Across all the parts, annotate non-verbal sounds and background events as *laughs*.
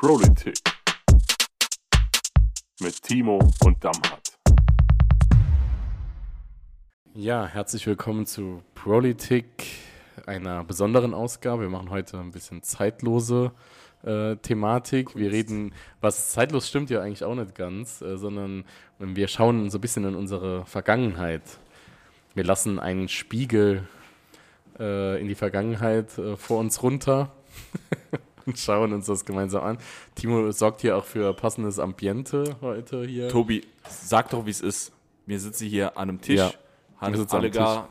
Politik mit Timo und Damhat. Ja, herzlich willkommen zu Politik, einer besonderen Ausgabe. Wir machen heute ein bisschen zeitlose äh, Thematik. Wir reden, was zeitlos stimmt ja eigentlich auch nicht ganz, äh, sondern wir schauen so ein bisschen in unsere Vergangenheit. Wir lassen einen Spiegel äh, in die Vergangenheit äh, vor uns runter *laughs* und *laughs* schauen uns das gemeinsam an. Timo sorgt hier auch für passendes Ambiente heute hier. Tobi, sag doch, wie es ist. Wir sitzen hier an einem Tisch, Ja, haben wir sitzen alle am gar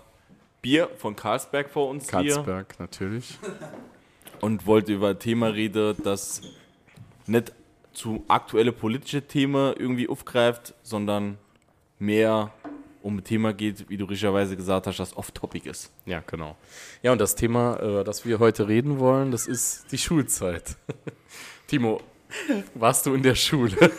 Bier von Carlsberg vor uns hier Karlsberg, natürlich. und wollte über ein Thema reden, das nicht zu aktuelle politische Themen irgendwie aufgreift, sondern mehr um ein Thema geht, wie du richtigerweise gesagt hast, das off-topic ist. Ja, genau. Ja, und das Thema, über das wir heute reden wollen, das ist die Schulzeit. *laughs* Timo, warst du in der Schule? *laughs*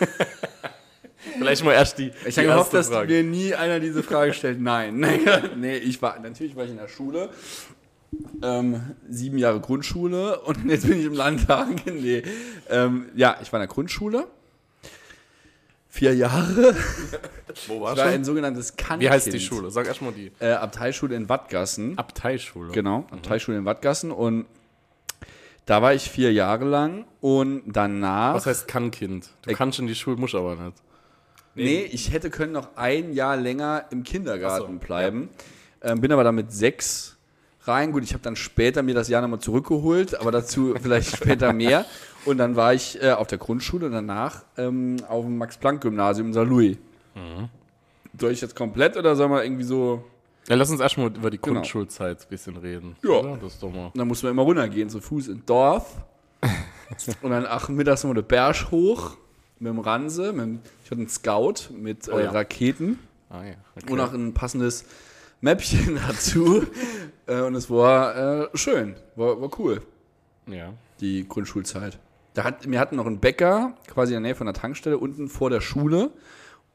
Vielleicht mal erst die. Ich habe gehofft, dass Frage. mir nie einer diese Frage stellt. Nein. *laughs* nee, ich war, natürlich war ich in der Schule. Ähm, sieben Jahre Grundschule und jetzt bin ich im Landtag. Nee. Ähm, ja, ich war in der Grundschule. Vier Jahre. *laughs* Wo warst war du? ein sogenanntes Kannkind. Wie heißt die Schule? Sag erst mal die. Äh, Abteischule in Wattgassen. Abteischule. Genau, Abteischule in Wattgassen. Und da war ich vier Jahre lang. Und danach. Was heißt Kannkind? Du Äh, kannst in die Schule, musst aber nicht. Nee, ich hätte können noch ein Jahr länger im Kindergarten so, bleiben. Ähm, bin aber dann mit sechs rein. Gut, ich habe dann später mir das Jahr nochmal zurückgeholt, aber dazu vielleicht *laughs* später mehr. Und dann war ich äh, auf der Grundschule und danach ähm, auf dem Max-Planck-Gymnasium in St. Louis. Mhm. Soll ich jetzt komplett oder soll man irgendwie so. Ja, lass uns erstmal über die Genau. Grundschulzeit ein bisschen reden. Ja. Oder? Das ist doch mal. Da muss man immer runtergehen, zu Fuß ins Dorf. *laughs* und dann ach, mittags noch den Berg hoch mit dem Ranse. Mit dem, ich hatte einen Scout mit äh, Oh ja. Raketen. Ah ja. Okay. und auch ein passendes Mäppchen *laughs* dazu. äh, und es war äh, schön, war, war cool, ja. die Grundschulzeit. Da hat, wir hatten noch einen Bäcker, quasi in der Nähe von der Tankstelle, unten vor der Schule.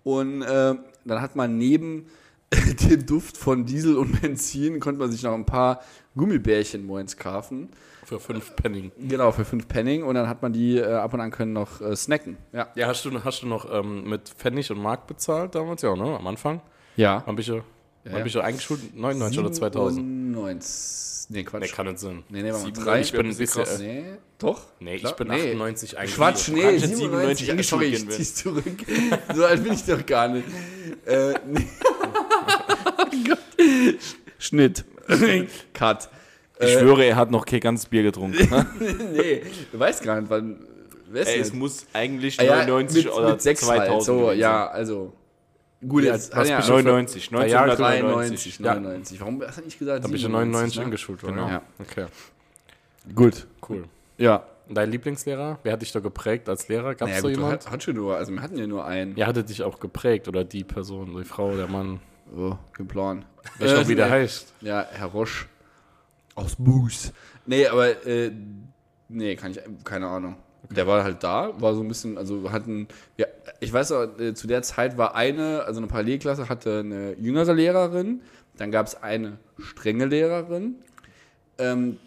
Und äh, dann hat man neben *laughs* dem Duft von Diesel und Benzin, konnte man sich noch ein paar Gummibärchen morgens kaufen. Für fünf Penning. Genau, für fünf Penning. Und dann hat man die äh, ab und an können noch äh, snacken. Ja. Ja, hast du, hast du noch ähm, mit Pfennig und Mark bezahlt damals? Ja, ne? Am Anfang? Ja. Hab ich ja. Ja, Hab ja. ich ja eingeschult? 99 oder 2000? 97. Nee, Quatsch. Nee, kann nicht sein. Nee, nee, war mal 97 drei. Ich bin ein bisschen. krass. Äh, Nee, doch? nee, Klar. ich bin Nee. 98 eingeschult. Quatsch, nee, kannst 97, 97 sorry, ich eingeschult werden. zieh's zurück. So alt bin ich doch gar nicht. Äh, nee. *laughs* Gott. Schnitt. Cut. Ich schwöre, er hat noch kein ganzes Bier getrunken. *laughs* nee, du weißt gar nicht, wann. Ey, ist es muss eigentlich Ah, ja, 99 mit, oder mit 6 2000 halt. So, ja, also. Gut, Ja, jetzt. was ja, du für- 99, Drei Jahre 1993. 93, 99. Warum hast du nicht gesagt? Da bin ich in 97, 99 ne? eingeschult worden. Genau. Ja. Ja. Okay, Gut. cool. Ja. Dein Lieblingslehrer? Wer hat dich da geprägt als Lehrer? Gab es Naja, so gut, du jemand? hat, hat schon nur, also wir hatten ja nur einen. Ja, hatte dich auch geprägt oder die Person, die Frau, der Mann. Oh, kein Plan. Weiß ich noch, wie der nee. heißt. Ja, Herr Roche. Aus Moose. Nee, aber, äh, nee, kann ich, keine Ahnung. Der war halt da, war so ein bisschen, also hatten, ja, ich weiß auch, äh, zu der Zeit war eine, also eine Parallelklasse hatte eine jüngere Lehrerin, dann gab es eine strenge Lehrerin. Ähm,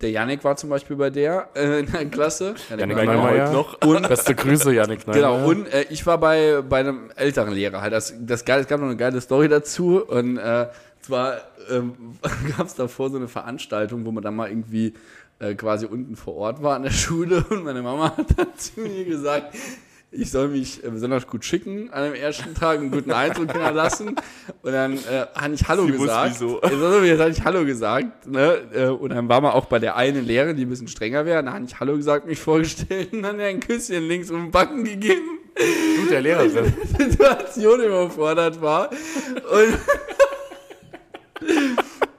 der Yannick war zum Beispiel bei der äh, in der Klasse. Janik war- Neumeier. noch. *laughs* Und Beste Grüße, Janik Neumeier. Genau, und äh, ich war bei, bei einem älteren Lehrer. Halt das, das geil, es gab noch eine geile Story dazu. Und äh, zwar ähm, *laughs* gab es davor so eine Veranstaltung, wo man dann mal irgendwie äh, quasi unten vor Ort war an der Schule. *laughs* Und meine Mama hat dann zu mir gesagt, ich soll mich äh, besonders gut schicken an dem ersten Tag, einen guten Eindruck hinterlassen. Und dann äh, habe ich Hallo Sie gesagt. wieso. Also, jetzt habe ich Hallo gesagt. Ne? Äh, Und dann war man auch bei der einen Lehrerin, die ein bisschen strenger wäre. Dann habe ich Hallo gesagt, mich vorgestellt und dann ein Küsschen links um den Backen gegeben. Du, der Lehrerin. Situation überfordert war. Und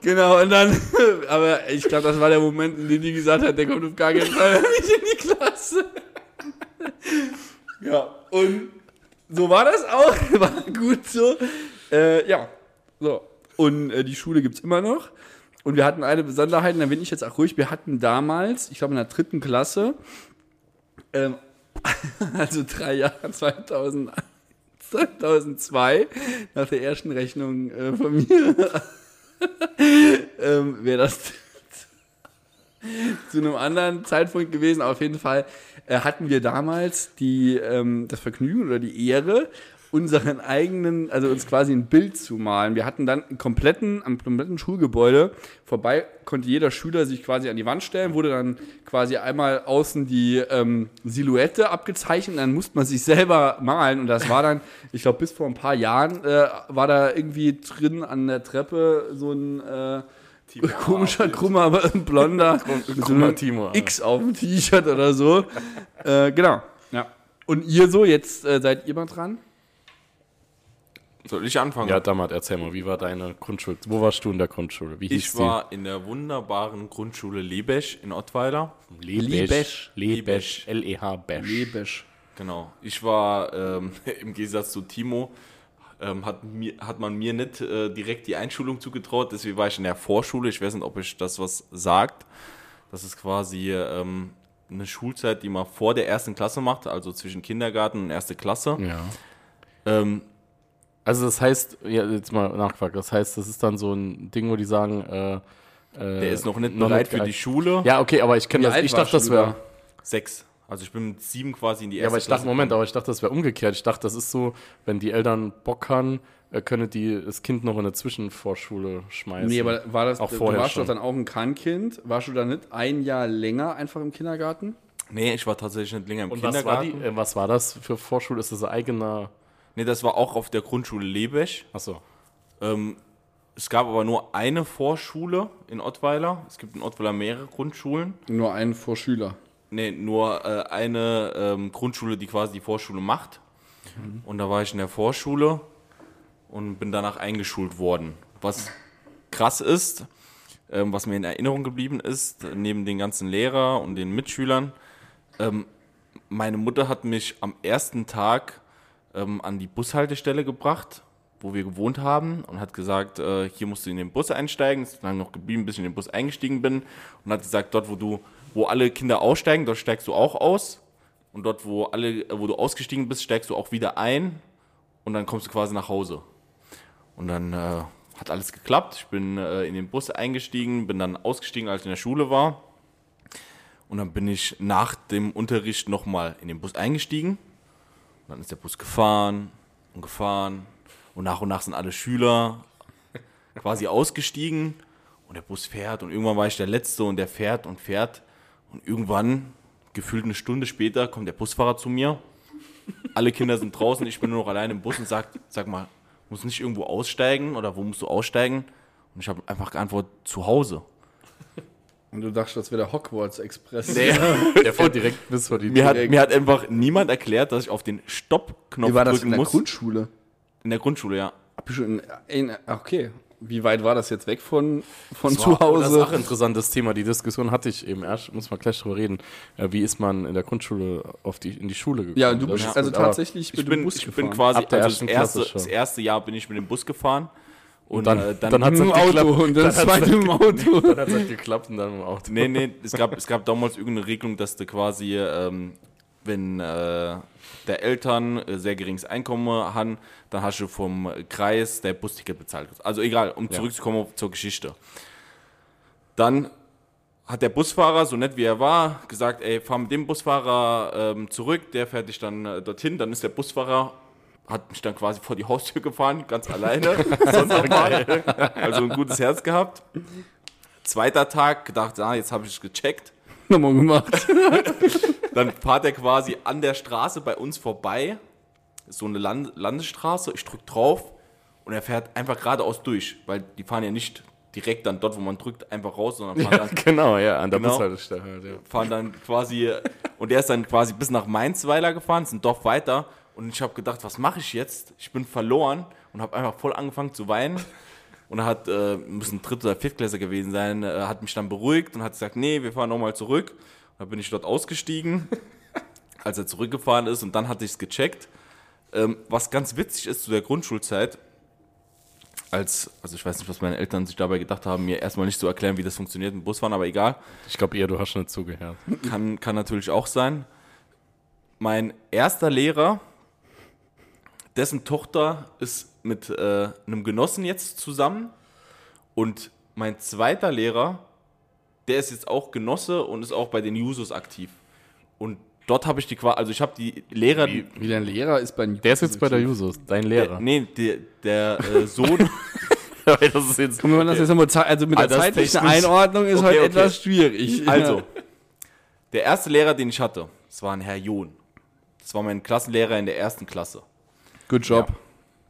genau, und dann, *laughs* aber ich glaube, das war der Moment, in dem die gesagt hat, der kommt auf gar keinen Fall *laughs* nicht in die Klasse. Ja, und so war das auch, *laughs* war gut so. Äh, ja, so. Und äh, die Schule gibt es immer noch. Und wir hatten eine Besonderheit, und da bin ich jetzt auch ruhig, wir hatten damals, ich glaube in der dritten Klasse, ähm, also drei Jahre 2001, 2002, nach der ersten Rechnung äh, von mir, *laughs* ähm, wäre das *laughs* zu einem anderen Zeitpunkt gewesen. Auf jeden Fall äh, hatten wir damals die, ähm, das Vergnügen oder die Ehre, unseren eigenen, also uns quasi ein Bild zu malen. Wir hatten dann einen kompletten, am kompletten Schulgebäude vorbei, konnte jeder Schüler sich quasi an die Wand stellen, wurde dann quasi einmal außen die ähm, Silhouette abgezeichnet, dann musste man sich selber malen und das war dann, ich glaube, bis vor ein paar Jahren äh, war da irgendwie drin an der Treppe so ein äh, komischer, krummer, aber blonder *laughs* krummer Timo. X auf dem T-Shirt oder so. äh, genau. Ja. Und ihr so, jetzt äh, seid ihr mal dran? Soll ich anfangen? Ja, Damat, erzähl mal, wie war deine Grundschule? Wo warst du in der Grundschule? Wie hieß ich war in der wunderbaren Grundschule Lebesch in Ottweiler. die? Lebesch. Lebesch. L-E-H-Besch. Lebisch. Genau. Ich war ähm, *laughs* im Gegensatz zu Timo, ähm, hat, mir, hat man mir nicht äh, direkt die Einschulung zugetraut, deswegen war ich in der Vorschule. Ich weiß nicht, ob euch das was sagt. Das ist quasi ähm, eine Schulzeit, die man vor der ersten Klasse macht, also zwischen Kindergarten und erste Klasse. Ja. Ähm, Also das heißt, ja, jetzt mal nachgefragt, das heißt, das ist dann so ein Ding, wo die sagen, äh, äh, der ist noch nicht bereit für die Schule. Ja, okay, aber ich kenne das, ich dachte, das du wäre... Sechs. Also ich bin mit sieben quasi in die Ja, erste aber ich dachte, Klasse Moment, aber ich dachte, das wäre umgekehrt. Ich dachte, das ist so, wenn die Eltern Bock haben, äh, können die das Kind noch in eine Zwischenvorschule schmeißen. Nee, aber war das, Auch du vorher warst schon. doch dann auch ein Krankenkind. Warst du dann nicht ein Jahr länger einfach im Kindergarten? Nee, ich war tatsächlich nicht länger im Und was war, Kindergarten. die, äh, was war das für Vorschule? Ist das ein eigener... Nee, das war auch auf der Grundschule Lebesch. Achso. Ähm, es gab aber nur eine Vorschule in Ottweiler. Es gibt in Ottweiler mehrere Grundschulen. Nur einen Vorschüler. Nee, nur äh, eine ähm, Grundschule, die quasi die Vorschule macht. Und da war ich in der Vorschule und bin danach eingeschult worden. Was krass ist, ähm, was mir in Erinnerung geblieben ist, neben den ganzen Lehrer und den Mitschülern, ähm, meine Mutter hat mich am ersten Tag ähm, an die Bushaltestelle gebracht, wo wir gewohnt haben und hat gesagt, äh, hier musst du in den Bus einsteigen. Ist lange noch geblieben, bis ich in den Bus eingestiegen bin und hat gesagt, dort, wo du, wo alle Kinder aussteigen, dort steigst du auch aus und dort, wo alle, äh, wo du ausgestiegen bist, steigst du auch wieder ein und dann kommst du quasi nach Hause. Und dann äh, hat alles geklappt. Ich bin äh, in den Bus eingestiegen, bin dann ausgestiegen, als ich in der Schule war. Und dann bin ich nach dem Unterricht nochmal in den Bus eingestiegen. Dann ist der Bus gefahren und gefahren. Und nach und nach sind alle Schüler quasi ausgestiegen. Und der Bus fährt. Und irgendwann war ich der Letzte und der fährt und fährt. Und irgendwann, gefühlt eine Stunde später, kommt der Busfahrer zu mir. Alle Kinder sind draußen, ich bin nur noch allein im Bus und sagt, sag mal, musst du nicht irgendwo aussteigen oder wo musst du aussteigen? Und ich habe einfach geantwortet, zu Hause. Und du dachtest, das wäre der Hogwarts Express. *laughs* Der fährt direkt bis vor die Mir hat, mir hat einfach niemand erklärt, dass ich auf den Stopp-Knopf Wie war das drücken in der muss. Grundschule? in der Grundschule, ja. Ich in, in, okay. Wie weit war das jetzt weg von, von Das zu war- oh, Das ist auch Hause? ein interessantes Thema. Die Diskussion hatte ich eben erst, muss man gleich drüber reden. Äh, wie ist man in der Grundschule auf die, in die Schule gekommen? Ja, du Das bist ist also tatsächlich Ich mit dem bin, Bus ich gefahren. bin quasi, Ab der also das ersten erste, Klasse schon. das erste Jahr bin ich mit dem Bus gefahren. Und dann, äh, dann, hat es Im halt Auto geklappt. und das Dann zweite *laughs* im Auto. Dann hat es halt geklappt und dann im Auto. Nee, nee, es gab, es gab damals irgendeine Regelung, dass du quasi, ähm, wenn äh, der Eltern äh, sehr geringes Einkommen haben, dann hast du vom Kreis der Busticket bezahlt. Also egal, um zurückzukommen zur Geschichte. Dann hat der Busfahrer, so nett wie er war, gesagt, ey, fahr mit dem Busfahrer ähm, zurück, der fährt dich dann äh, dorthin. Dann ist der Busfahrer, hat mich dann quasi vor die Haustür gefahren, ganz alleine. *laughs* Also ein gutes Herz gehabt. Zweiter Tag, gedacht, ah, jetzt habe ich es gecheckt. Nochmal gemacht. *laughs* Dann fahrt er quasi an der Straße bei uns vorbei. Ist so eine Land Landesstraße. Ich drück drauf und er fährt einfach geradeaus durch, weil die fahren ja nicht direkt dann dort, wo man drückt, einfach raus, sondern fahren dann Genau, ja, an der Genau. Bushaltestelle halt, ja. fahren dann quasi und der ist dann quasi bis nach Mainzweiler gefahren, ist ein Dorf weiter und ich habe gedacht, was mache ich jetzt? Ich bin verloren und habe einfach voll angefangen zu weinen und er hat äh, müssen Dritt- oder Viertklässler gewesen sein, äh, hat mich dann beruhigt und hat gesagt, nee, wir fahren nochmal zurück. Dann bin ich dort ausgestiegen, *laughs* als er zurückgefahren ist und dann hatte ich es gecheckt. Ähm, was ganz witzig ist zu der Grundschulzeit, als, also ich weiß nicht, was meine Eltern sich dabei gedacht haben, mir erstmal nicht zu erklären, wie das funktioniert im Busfahren, aber egal. Ich glaube eher, du hast schon zugehört. Kann, kann natürlich auch sein. Mein erster Lehrer, dessen Tochter ist mit äh, einem Genossen jetzt zusammen. Und mein zweiter Lehrer der ist jetzt auch Genosse und ist auch bei den Jusos aktiv. Und dort habe ich die quasi, also ich habe die Lehrer, die, Wie dein Lehrer ist bei Der ist jetzt bei der Jusos, dein der, Lehrer. nee, der, der äh, Sohn, *laughs* das ist jetzt Guck mal, das jetzt nochmal also mit der Alterstechnisch- zeitlichen Einordnung ist Okay, halt okay. etwas schwierig. *laughs* also, der erste Lehrer, den ich hatte, das war ein Herr John. Das war mein Klassenlehrer in der ersten Klasse. Good Job.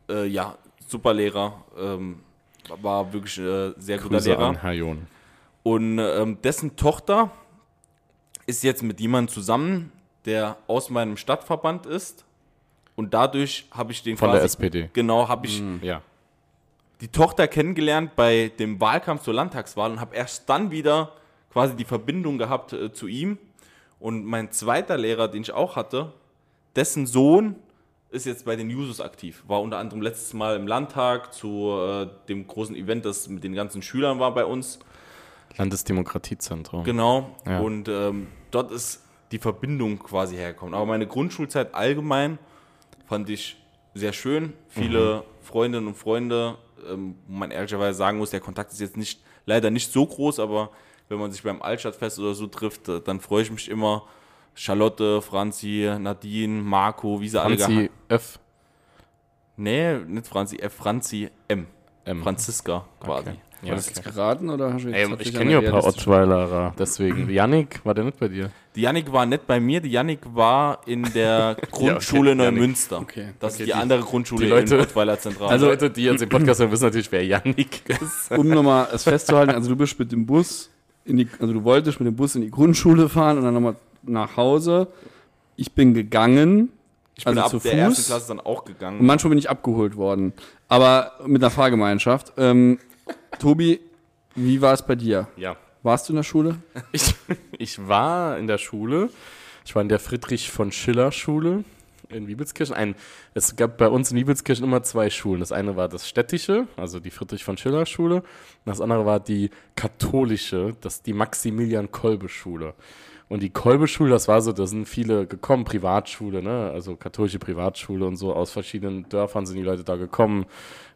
Äh, ja, super Lehrer, ähm, war wirklich äh, sehr guter Grüße Lehrer. an Herr John. Und ähm, dessen Tochter ist jetzt mit jemandem zusammen, der aus meinem Stadtverband ist. Und dadurch habe ich den Von der quasi, SPD. Genau, habe ich Ja. die Tochter kennengelernt bei dem Wahlkampf zur Landtagswahl und habe erst dann wieder quasi die Verbindung gehabt äh, zu ihm. Und mein zweiter Lehrer, den ich auch hatte, dessen Sohn ist jetzt bei den Jusos aktiv. War unter anderem letztes Mal im Landtag zu äh, dem großen Event, das mit den ganzen Schülern war bei uns. Landesdemokratiezentrum. Genau. Ja. Und ähm, dort ist die Verbindung quasi hergekommen. Aber meine Grundschulzeit allgemein fand ich sehr schön. Viele Mhm. Freundinnen und Freunde, ähm, wo man ehrlicherweise sagen muss, der Kontakt ist jetzt nicht, leider nicht so groß, aber wenn man sich beim Altstadtfest oder so trifft, äh, dann freue ich mich immer. Charlotte, Franzi, Nadine, Marco, wie sie alle Franzi F. Nee, nicht Franzi F, Franzi M. M. Franziska quasi. Okay. Ja, das jetzt okay. geraten oder hast du jetzt Ey, ich kenne ja ein paar Ottweilerer, deswegen. Yannick, war der nicht bei dir? Die Yannick war nicht bei mir, die Yannick war in der *laughs* Grundschule okay, Neumünster. Okay. Das Okay, ist die, die- andere Grundschule die Leute- in Ottweiler Zentral. Also Leute, die jetzt den Podcast hören, wissen natürlich, wer Yannick *laughs* ist. Um nochmal es festzuhalten, also du bist mit dem Bus, in die, also du wolltest mit dem Bus in die Grundschule fahren und dann nochmal nach Hause. Ich bin gegangen, ich bin also ab zu der ersten Fuß. Klasse dann auch Und gegangen. manchmal bin ich abgeholt worden. Aber mit einer Fahrgemeinschaft. Ähm, Tobi, wie war es bei dir? Ja. Warst du in der Schule? *laughs* Ich, ich war in der Schule. Ich war in der Friedrich von Schiller Schule in Wiebelskirchen. Ein, es gab bei uns in Wiebelskirchen immer zwei Schulen. Das eine war das städtische, also die Friedrich von Schiller Schule. Und das andere war die katholische, das die Maximilian Kolbe Schule. Und die Kolbe Schule, das war so, da sind viele gekommen, Privatschule, ne? also katholische Privatschule und so. Aus verschiedenen Dörfern sind die Leute da gekommen.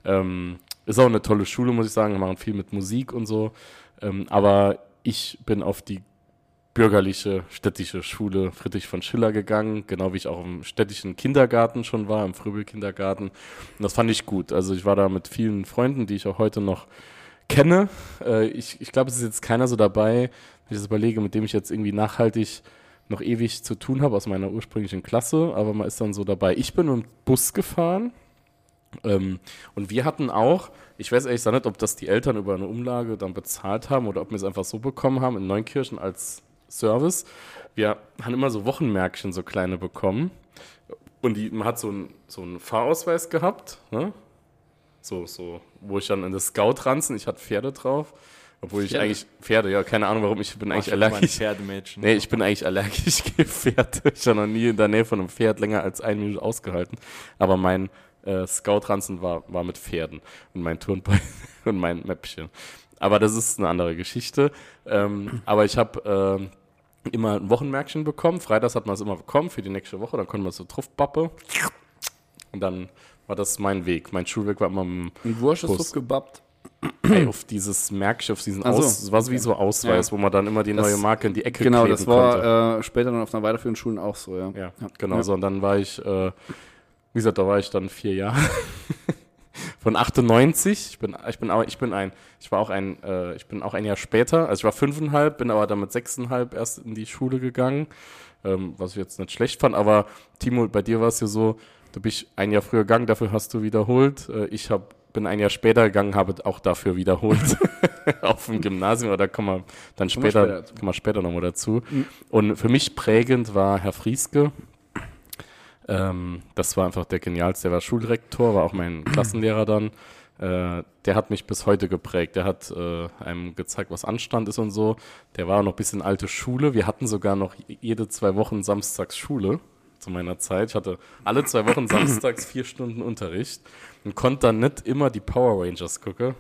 Ähm, ist auch eine tolle Schule, muss ich sagen. Wir machen viel mit Musik und so. Ähm, aber ich bin auf die bürgerliche städtische Schule Friedrich von Schiller gegangen, genau wie ich auch im städtischen Kindergarten schon war, im Fröbel-Kindergarten. Und das fand ich gut. Also ich war da mit vielen Freunden, die ich auch heute noch kenne. Äh, ich ich glaube, es ist jetzt keiner so dabei, wenn ich das überlege, mit dem ich jetzt irgendwie nachhaltig noch ewig zu tun habe aus meiner ursprünglichen Klasse, aber man ist dann so dabei. Ich bin mit dem Bus gefahren ähm, und wir hatten auch, ich weiß ehrlich gesagt nicht, ob das die Eltern über eine Umlage dann bezahlt haben oder ob wir es einfach so bekommen haben in Neunkirchen als Service. Wir haben immer so Wochenmärkchen, so kleine bekommen. Und die, man hat so einen so einen Fahrausweis gehabt, ne? So, so, wo ich dann in das Scout-Ranzen, ich hatte Pferde drauf. Obwohl ich Pferde? eigentlich, Pferde, ja, keine Ahnung warum, ich bin eigentlich mal ein allergisch. Pferdemädchen. Nee, ich bin eigentlich allergisch *laughs* gegen Pferde. Ich habe noch nie in der Nähe von einem Pferd länger als eine Minute ausgehalten. Aber mein äh, Scout-Ranzen war, war mit Pferden und mein Turnbeutel *laughs* und mein Mäppchen. Aber das ist eine andere Geschichte. Ähm, aber ich habe ähm, immer ein Wochenmärkchen bekommen. Freitags hat man es immer bekommen für die nächste Woche. Dann konnte man so Truffbappe. Und dann war das mein Weg. Mein Schulweg war immer dem Und Wurst ist Bus. gebappt. Ey, auf dieses auf diesen Ach so. Aus, das war wie so Ausweis, Ja. wo man dann immer die Das- neue Marke in die Ecke Genau, kleben das konnte. war äh, später dann auf einer weiterführenden Schulen auch so, ja. Ja, genau Ja. so. Und dann war ich, äh, wie gesagt, da war ich dann vier Jahre. *laughs* Von 98, ich bin, ich bin, aber, ich bin ein, ich war auch ein, äh, ich bin auch ein Jahr später, also ich war fünfeinhalb, bin aber dann mit sechseinhalb erst in die Schule gegangen, ähm, was ich jetzt nicht schlecht fand, aber Timo, bei dir war es ja so, du bist ein Jahr früher gegangen, dafür hast du wiederholt, äh, ich hab, bin ein Jahr später gegangen, habe auch dafür wiederholt *laughs* *laughs* auf dem Gymnasium, aber da kommen wir dann Kommen wir später, später dazu. kommen wir später nochmal dazu. Und für mich prägend war Herr Frieske, ähm, das war einfach der genialste. Der war Schulrektor, war auch mein *clears throat* Klassenlehrer dann. Äh, der hat mich bis heute geprägt. Der hat äh, einem gezeigt, was Anstand ist und so. Der war noch ein bisschen alte Schule. Wir hatten sogar noch jede zwei Wochen samstags Schule zu meiner Zeit. Ich hatte alle zwei Wochen samstags vier Stunden Unterricht und konnte dann nicht immer die Power Rangers gucken.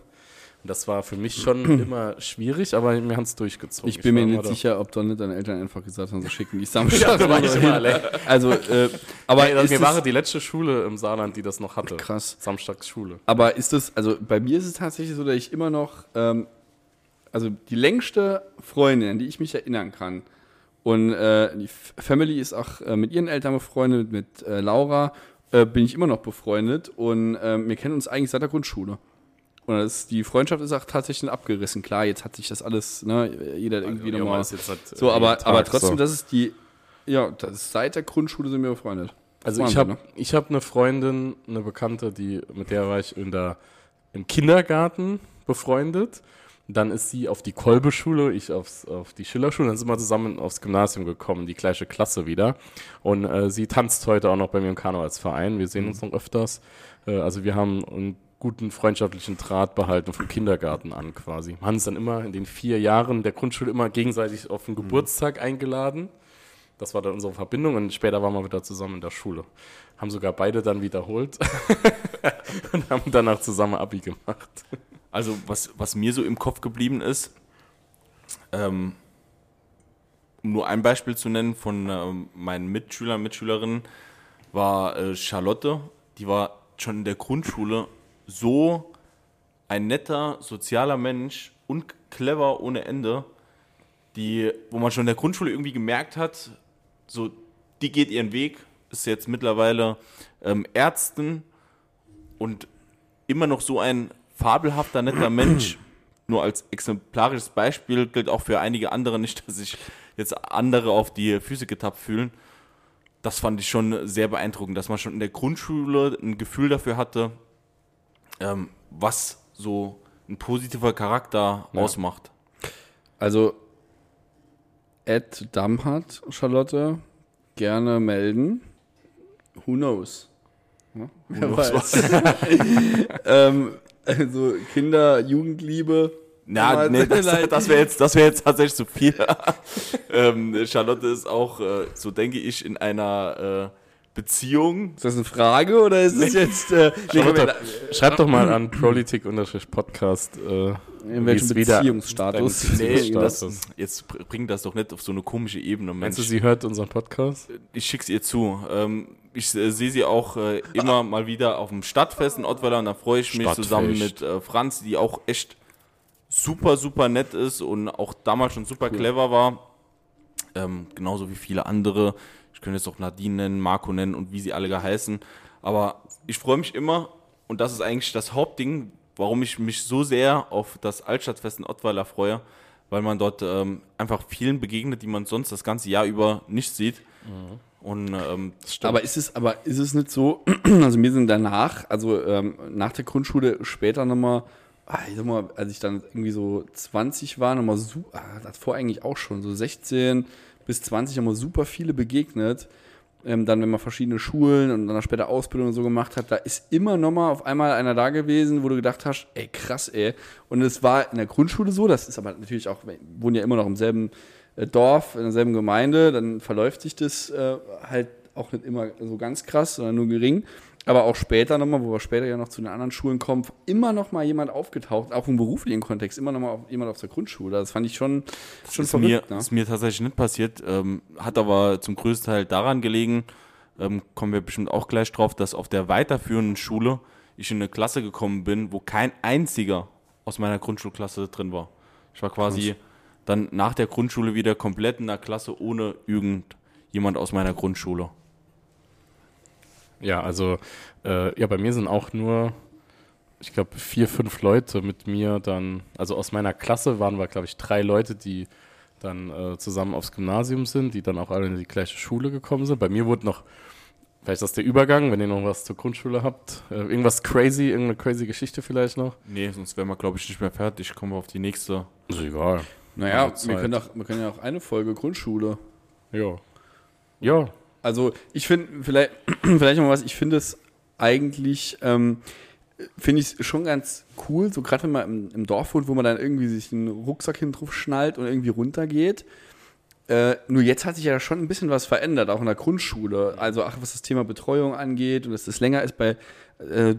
Das war für mich schon *clears throat* immer schwierig, aber wir haben es durchgezogen. Ich bin mir war immer nicht da- sicher, ob doch nicht deine Eltern einfach gesagt haben, so schicken die *laughs* Ja, Samstag. da ich allein. also, äh, aber ist mir war die letzte Schule im Saarland, die das noch hatte. Krass. Samstagsschule. Aber ist das, also bei mir ist es tatsächlich so, dass ich immer noch, ähm, also die längste Freundin, an die ich mich erinnern kann. Und äh, die Family ist auch äh, mit ihren Eltern befreundet, mit äh, Laura äh, bin ich immer noch befreundet und äh, wir kennen uns eigentlich seit der Grundschule. Und das, die Freundschaft ist auch tatsächlich abgerissen. Klar, jetzt hat sich das alles, ne, jeder hat irgendwie nochmal. seit, So, äh, aber, Tag aber trotzdem, so. das ist die, ja, das ist seit der Grundschule sind wir befreundet. Also ich habe Wahnsinn, ich hab eine Freundin, eine Bekannte, die mit der war ich in der, im Kindergarten befreundet. Dann ist sie auf die Kolbe-Schule, ich aufs, auf die Schillerschule. Dann sind wir zusammen aufs Gymnasium gekommen, die gleiche Klasse wieder. Und äh, sie tanzt heute auch noch bei mir im Karnevalsverein. Wir sehen uns noch öfters. Äh, also wir haben einen guten freundschaftlichen Draht behalten vom Kindergarten an quasi. Wir haben uns dann immer in den vier Jahren der Grundschule immer gegenseitig auf den Geburtstag eingeladen. Das war dann unsere Verbindung und später waren wir wieder zusammen in der Schule. Haben sogar beide dann wiederholt *laughs* und haben danach zusammen Abi gemacht. Also, was, was mir so im Kopf geblieben ist, ähm, um nur ein Beispiel zu nennen von ähm, meinen Mitschülern, Mitschülerinnen, war äh, Charlotte. Die war schon in der Grundschule so ein netter, sozialer Mensch und clever ohne Ende, die, wo man schon in der Grundschule irgendwie gemerkt hat, so, die geht ihren Weg, ist jetzt mittlerweile ähm, Ärztin und immer noch so ein fabelhafter, netter Mensch. Nur als exemplarisches Beispiel gilt auch für einige andere nicht, dass sich jetzt andere auf die Füße getappt fühlen. Das fand ich schon sehr beeindruckend, dass man schon in der Grundschule ein Gefühl dafür hatte, ähm, was so ein positiver Charakter ausmacht. Also, Ed Damhardt, Charlotte, gerne melden. Who knows? Ja, wer knows weiß. *laughs* *laughs* ähm, also Kinder, Jugendliebe. Na, nee, *laughs* das, das wäre jetzt, das wär jetzt tatsächlich zu viel. *laughs* ähm, Charlotte ist auch, äh, so denke ich, in einer äh, Beziehung. Ist das eine Frage oder ist das jetzt. Äh, *laughs* nee, Charlotte, schreib doch mal an Politik-Podcast. Äh, in welchem es wieder- Beziehungsstatus? dein Nee, Beziehungsstatus. das, jetzt br- bring das doch nicht auf so eine komische Ebene, Meinst du, Mensch. sie hört unseren Podcast? Ich schick's ihr zu. Ähm, ich äh, sehe sie auch äh, immer mal wieder auf dem Stadtfest in Ottweiler und da freue ich mich Stadtfest. zusammen mit äh, Franz, die auch echt super, super nett ist und auch damals schon super clever war. Ähm, genauso wie viele andere. Ich könnte jetzt auch Nadine nennen, Marco nennen und wie sie alle geheißen. Aber ich freue mich immer und das ist eigentlich das Hauptding, warum ich mich so sehr auf das Altstadtfest in Ottweiler freue, weil man dort ähm, einfach vielen begegnet, die man sonst das ganze Jahr über nicht sieht. Und ähm, Aber ist es, aber ist es nicht so, *clears throat* also wir sind danach, also ähm, nach der Grundschule später nochmal, ah, ich sag mal, als ich dann irgendwie so 20 war, nochmal super, ah, davor eigentlich auch schon, so 16 bis 20 haben wir super viele begegnet. Ähm, dann, wenn man verschiedene Schulen und dann später Ausbildung und so gemacht hat, da ist immer nochmal auf einmal einer da gewesen, wo du gedacht hast, ey, krass, ey. Und es war in der Grundschule so, das ist aber natürlich auch, wir wohnen ja immer noch im selben Dorf, in derselben Gemeinde, dann verläuft sich das äh, halt auch nicht immer so ganz krass, sondern nur gering. Aber auch später nochmal, wo wir später ja noch zu den anderen Schulen kommen, immer noch mal jemand aufgetaucht, auch im beruflichen Kontext, immer noch mal auf, jemand auf der Grundschule. Das fand ich schon, schon ist, mir, verrückt. Ne? ist mir tatsächlich nicht passiert, ähm, hat aber zum größten Teil daran gelegen, ähm, kommen wir bestimmt auch gleich drauf, dass auf der weiterführenden Schule ich in eine Klasse gekommen bin, wo kein einziger aus meiner Grundschulklasse drin war. Ich war quasi dann nach der Grundschule wieder komplett in einer Klasse ohne irgendjemand aus meiner Grundschule. Ja, also äh, ja, bei mir sind auch nur, ich glaube, vier, fünf Leute mit mir dann, also aus meiner Klasse waren wir, glaube ich, drei Leute, die dann äh, zusammen aufs Gymnasium sind, die dann auch alle in die gleiche Schule gekommen sind. Bei mir wurde noch, vielleicht ist das der Übergang, wenn ihr noch was zur Grundschule habt, äh, irgendwas crazy, irgendeine crazy Geschichte vielleicht noch. Nee, sonst wären wir, glaube ich, nicht mehr fertig. Kommen wir auf die nächste. Ist egal. Naja, wir können, auch, wir können ja auch eine Folge Grundschule. Ja. Ja. Also ich finde, vielleicht, *clears throat* vielleicht noch was, ich finde es eigentlich, ähm, finde ich es schon ganz cool, so gerade wenn man im, im Dorf wohnt, wo man dann irgendwie sich einen Rucksack hin drauf schnallt und irgendwie runtergeht. Äh, nur jetzt hat sich ja schon ein bisschen was verändert, auch in der Grundschule. Also auch was das Thema Betreuung angeht und dass das länger ist. Bei, äh,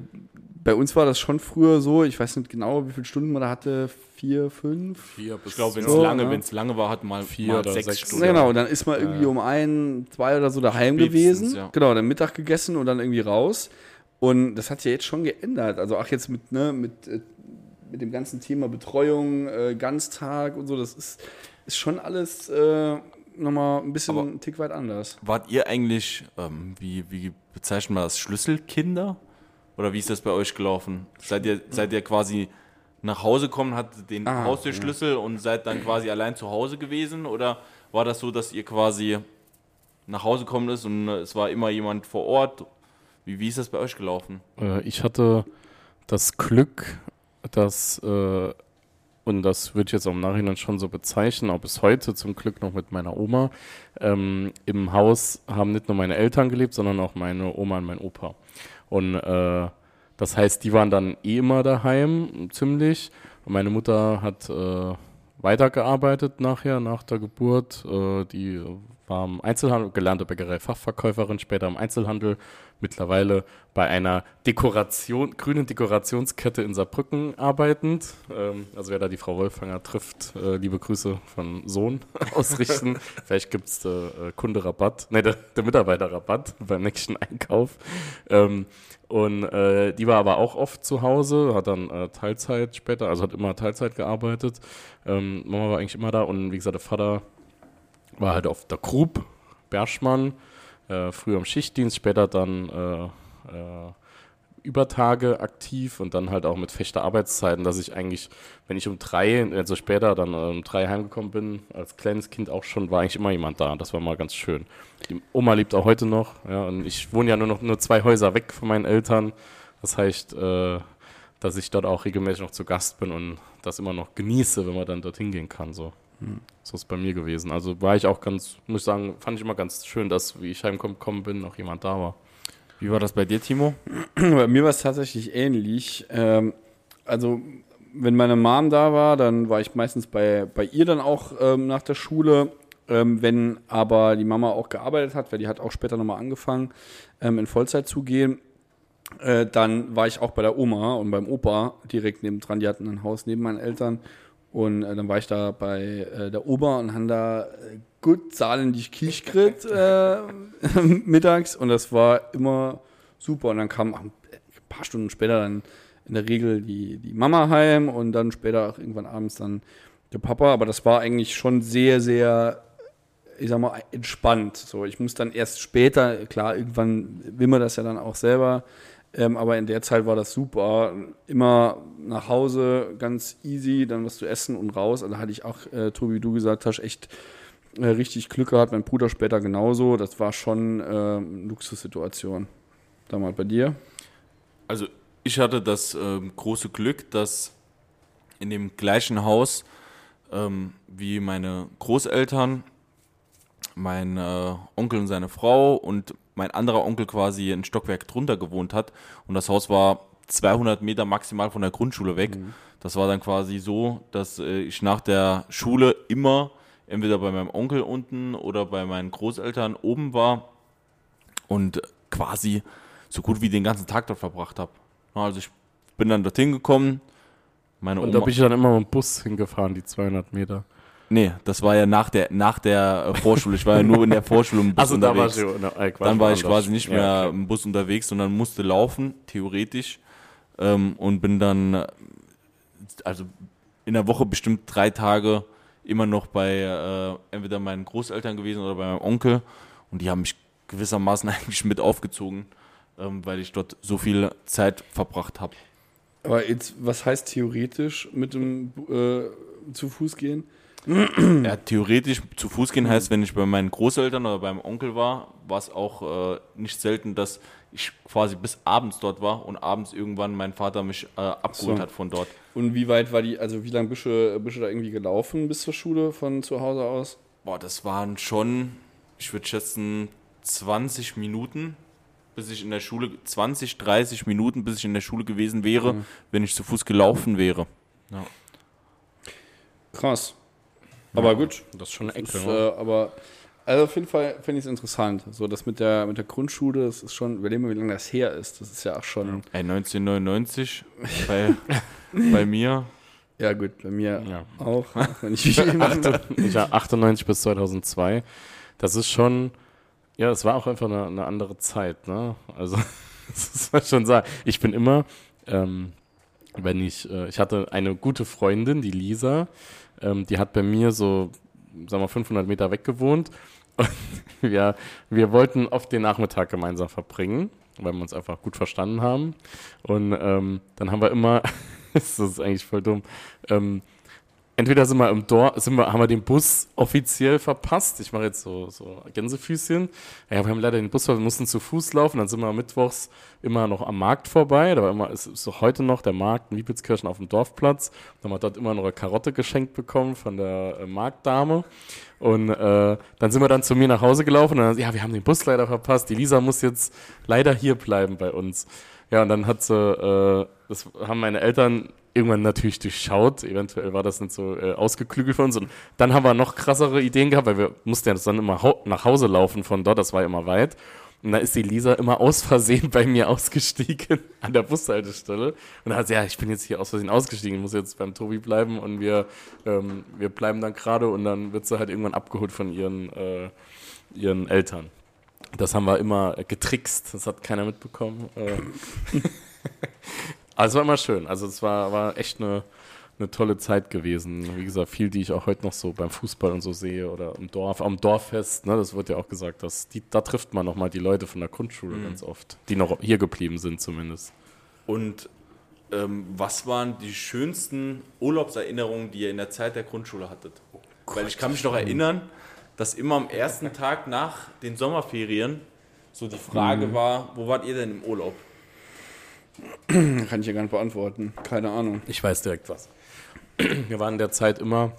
bei uns war das schon früher so, ich weiß nicht genau, wie viele Stunden man da hatte, vier, fünf. Vier bis Ich glaube, wenn es So, lange, ja. wenn es lange war, hat mal, Vier mal oder sechs, sechs Stunden. Ja, genau, und dann ist man irgendwie um ein, zwei oder so daheim gewesen. ja. Genau, dann Mittag gegessen und dann irgendwie raus. Und das hat sich ja jetzt schon geändert. Also auch jetzt mit, ne, mit äh, mit dem ganzen Thema Betreuung, äh, Ganztag und so, das ist, ist schon alles äh, nochmal ein bisschen Aber- einen Tick weit anders. Wart ihr eigentlich, ähm, wie, wie bezeichnet man das, Schlüsselkinder? Oder wie ist das bei euch gelaufen? Seid ihr, seid ihr quasi nach Hause gekommen, hattet den Ah, Haustürschlüssel und seid dann quasi allein zu Hause gewesen? Oder war das so, dass ihr quasi nach Hause gekommen ist und äh, es war immer jemand vor Ort? Wie, wie ist das bei euch gelaufen? Äh, ich hatte das Glück, dass, äh, und das würde ich jetzt auch im Nachhinein schon so bezeichnen, auch bis heute zum Glück noch mit meiner Oma, ähm, im Haus haben nicht nur meine Eltern gelebt, sondern auch meine Oma und mein Opa. Und äh, das heißt, die waren dann eh immer daheim, ziemlich. Und meine Mutter hat äh, weitergearbeitet nachher, nach der Geburt. Äh, die war im Einzelhandel, gelernte Bäckerei-Fachverkäuferin, später im Einzelhandel, mittlerweile bei einer Dekoration, grünen Dekorationskette in Saarbrücken arbeitend. Ähm, also wer da die Frau Wolfanger trifft, äh, liebe Grüße von Sohn *laughs* ausrichten. Vielleicht gibt es äh, Kunderabatt, ne, der, der Mitarbeiterrabatt beim nächsten Einkauf. Ähm, und äh, die war aber auch oft zu Hause, hat dann äh, Teilzeit später, also hat immer Teilzeit gearbeitet. Ähm, Mama war eigentlich immer da und wie gesagt, der Vater war halt auf der Grub, Berschmann, äh, früher im Schichtdienst, später dann äh, äh, Übertage aktiv und dann halt auch mit fechter Arbeitszeiten, dass ich eigentlich, wenn ich um drei, also später dann äh, um drei heimgekommen bin, als kleines Kind auch schon, war eigentlich immer jemand da. Das war mal ganz schön. Die Oma lebt auch heute noch, ja, und ich wohne ja nur noch nur zwei Häuser weg von meinen Eltern. Das heißt, äh, dass ich dort auch regelmäßig noch zu Gast bin und das immer noch genieße, wenn man dann dorthin gehen kann. So. So ist es bei mir gewesen. Also war ich auch ganz, muss ich sagen, fand ich immer ganz schön, dass, wie ich heimgekommen bin, noch jemand da war. Wie war das bei dir, Timo? Bei mir war es tatsächlich ähnlich. Ähm, also, wenn meine Mom da war, dann war ich meistens bei, bei ihr dann auch ähm, nach der Schule. Ähm, wenn aber die Mama auch gearbeitet hat, weil die hat auch später nochmal angefangen, ähm, in Vollzeit zu gehen, äh, dann war ich auch bei der Oma und beim Opa direkt nebendran. Die hatten ein Haus neben meinen Eltern. Und äh, dann war ich da bei äh, der Oma und haben da äh, gut saarländisch Kichgrit äh, *laughs* mittags und das war immer super. Und dann kam ein paar Stunden später dann in der Regel die, die Mama heim und dann später auch irgendwann abends dann der Papa. Aber das war eigentlich schon sehr, sehr, ich sag mal, entspannt. So, ich muss dann erst später, klar, irgendwann will man das ja dann auch selber. Ähm, aber in der Zeit war das super. Immer nach Hause, ganz easy, dann was zu essen und raus. Also da hatte ich auch, äh, Tobi, wie du gesagt hast, echt äh, richtig Glück gehabt. Mein Bruder später genauso. Das war schon äh, eine Luxussituation. Damals bei dir? Also ich hatte das ähm, große Glück, dass in dem gleichen Haus ähm, wie meine Großeltern, mein äh, Onkel und seine Frau und mein anderer Onkel quasi ein Stockwerk drunter gewohnt hat. Und das Haus war 200 Meter maximal von der Grundschule weg. Das war dann quasi so, dass äh, ich nach der Schule immer entweder bei meinem Onkel unten oder bei meinen Großeltern oben war und quasi so gut wie den ganzen Tag dort verbracht habe. Also ich bin dann dorthin gekommen. Meine Und Oma, da bin ich dann immer mit dem Bus hingefahren, die 200 Meter. Nee, das war ja nach der, nach der Vorschule. Ich war ja nur in der Vorschule im *laughs* Bus Also da war unterwegs. ich, äh, dann war ich quasi nicht Ja, mehr okay. im Bus unterwegs, sondern musste laufen, theoretisch. Ähm, und bin dann, also in der Woche bestimmt drei Tage immer noch bei äh, entweder meinen Großeltern gewesen oder bei meinem Onkel. Und die haben mich gewissermaßen *laughs* eigentlich mit aufgezogen, ähm, weil ich dort so viel Zeit verbracht habe. Aber jetzt, was heißt theoretisch mit dem äh, zu Fuß gehen? Ja, theoretisch zu Fuß gehen heißt, wenn ich bei meinen Großeltern oder beim Onkel war, war es auch äh, nicht selten, dass ich quasi bis abends dort war und abends irgendwann mein Vater mich äh, abgeholt So. hat von dort. Und wie weit war die, also wie lange bist du, bist du da irgendwie gelaufen bis zur Schule von zu Hause aus? Boah, das waren schon, ich würde schätzen, 20 Minuten, bis ich in der Schule, 20, 30 Minuten, bis ich in der Schule gewesen wäre, Mhm. wenn ich zu Fuß gelaufen wäre. Krass. Aber gut, Das ist schon eine ist, Ecke. äh, ne? aber also auf jeden Fall finde ich es interessant. So, das mit der, mit der Grundschule, das ist schon, überlegen wir, wie lange das her ist. Das ist ja auch schon, Ey, 1999 *laughs* bei, bei mir. ja gut, bei mir Ja. auch. *laughs* Wenn ich viel war 98 bis 2002. Das ist schon, ja, es war auch einfach eine, eine andere Zeit, ne? Also, *laughs* das muss man schon sagen. Ich bin immer, ähm, wenn ich, äh, ich hatte eine gute Freundin, die Lisa, ähm, die hat bei mir so, sagen wir 500 Meter weg gewohnt. Und *laughs* wir, wir wollten oft den Nachmittag gemeinsam verbringen, weil wir uns einfach gut verstanden haben. Und ähm, dann haben wir immer, *laughs* das ist eigentlich voll dumm, ähm, entweder sind wir im Dorf, sind wir, haben wir den Bus offiziell verpasst. Ich mache jetzt so, so Gänsefüßchen. Ja, wir haben leider den Bus verpasst, wir mussten zu Fuß laufen. Dann sind wir mittwochs immer noch am Markt vorbei. Da war immer, ist, auch heute noch der Markt in Liebitzkirchen auf dem Dorfplatz. Dann haben wir dort immer noch eine Karotte geschenkt bekommen von der äh, Marktdame. Und äh, dann sind wir dann zu mir nach Hause gelaufen und dann, ja, wir haben den Bus leider verpasst. Die Lisa muss jetzt leider hier bleiben bei uns. Ja, und dann hat sie, äh, das haben meine Eltern irgendwann natürlich durchschaut. Eventuell war das nicht so äh, ausgeklügelt von uns. Und dann haben wir noch krassere Ideen gehabt, weil wir mussten ja dann immer nach Hause laufen von dort, das war immer weit. Und da ist die Lisa immer aus Versehen *laughs* bei mir ausgestiegen an der Bushaltestelle. Und da hat sie, ja, ich bin jetzt hier aus Versehen ausgestiegen, ich muss jetzt beim Tobi bleiben und wir, ähm, wir bleiben dann gerade und dann wird sie halt irgendwann abgeholt von ihren, äh, ihren Eltern. Das haben wir immer getrickst, das hat keiner mitbekommen. *laughs* Aber es war immer schön. Also es war, war echt eine, eine tolle Zeit gewesen. Wie gesagt, viel, die ich auch heute noch so beim Fußball und so sehe oder im Dorf, am Dorffest, ne, das wird ja auch gesagt, dass die, da trifft man nochmal die Leute von der Grundschule mhm. ganz oft, die noch hier geblieben sind zumindest. Und ähm, was waren die schönsten Urlaubserinnerungen, die ihr in der Zeit der Grundschule hattet? Oh Weil ich kann mich noch erinnern, dass immer am ersten Tag nach den Sommerferien so die Frage mhm. war, wo wart ihr denn im Urlaub? *clears throat* Kann ich ja gar nicht beantworten. Keine Ahnung. Ich weiß direkt was. *clears throat* Wir waren in der Zeit immer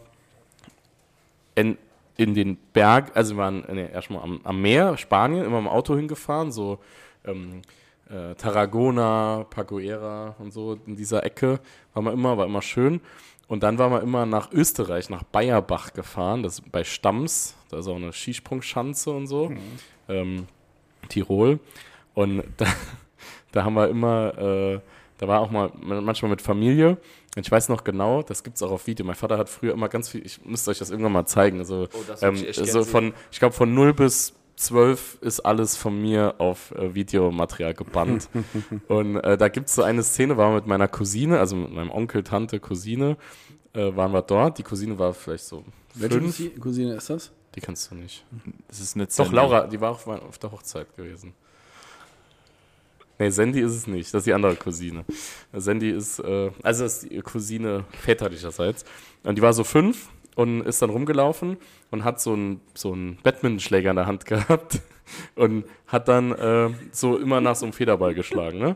in, in den Berg, also wir waren nee, erstmal am, am Meer, Spanien, immer im Auto hingefahren, so ähm, äh, Tarragona, Paguera und so in dieser Ecke. War man immer, war immer schön. Und dann waren wir immer nach Österreich, nach Bayerbach gefahren, das ist bei Stams, da ist auch eine Skisprungschanze und so, mhm. ähm, Tirol. Und *laughs* da, da haben wir immer, äh, da war auch mal manchmal mit Familie. Und ich weiß noch genau, das gibt es auch auf Video. Mein Vater hat früher immer ganz viel, ich müsste euch das irgendwann mal zeigen. Also, oh, ähm, also von, ich glaube, von 0 bis 12 ist alles von mir auf äh, Videomaterial gebannt. *laughs* und äh, da gibt es so eine Szene, war mit meiner Cousine, also mit meinem Onkel, Tante, Cousine, äh, waren wir dort. Die Cousine war vielleicht so. Welche fünf. Cousine ist das? Die kennst du nicht. Das ist nicht Doch, Laura, die war auf, auf der Hochzeit gewesen. Nee, Sandy ist es nicht. Das ist die andere Cousine. Sandy ist, äh, also das ist die Cousine väterlicherseits. Und die war so fünf und ist dann rumgelaufen und hat so einen so einen Badmintonschläger in der Hand *laughs* gehabt und hat dann äh, so immer nach so einem Federball geschlagen. Ne?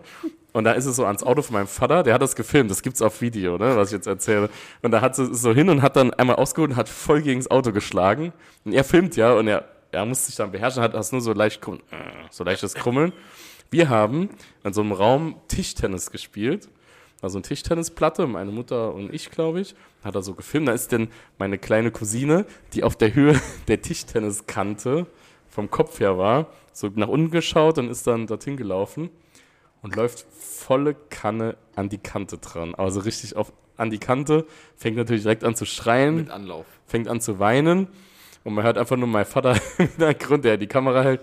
Und da ist es so ans Auto von meinem Vater, der hat das gefilmt, das gibt's auf Video, ne, was ich jetzt erzähle. Und da hat sie so hin und hat dann einmal ausgeholt und hat voll gegen das Auto geschlagen. Und er filmt ja und er, er musste sich dann beherrschen, hat das nur so leicht, so leichtes Krummeln. Wir haben in so einem Raum Tischtennis gespielt. Also eine Tischtennisplatte, meine Mutter und ich, glaube ich, hat er so gefilmt. Da ist denn meine kleine Cousine, die auf der Höhe *laughs* der Tischtenniskante vom Kopf her war, so nach unten geschaut und ist dann dorthin gelaufen und läuft volle Kanne an die Kante dran. Also richtig auf, an die Kante, fängt natürlich direkt an zu schreien. Mit Anlauf. Fängt an zu weinen. Und man hört einfach nur meinen Vater *laughs* im Hintergrund, der die Kamera hält.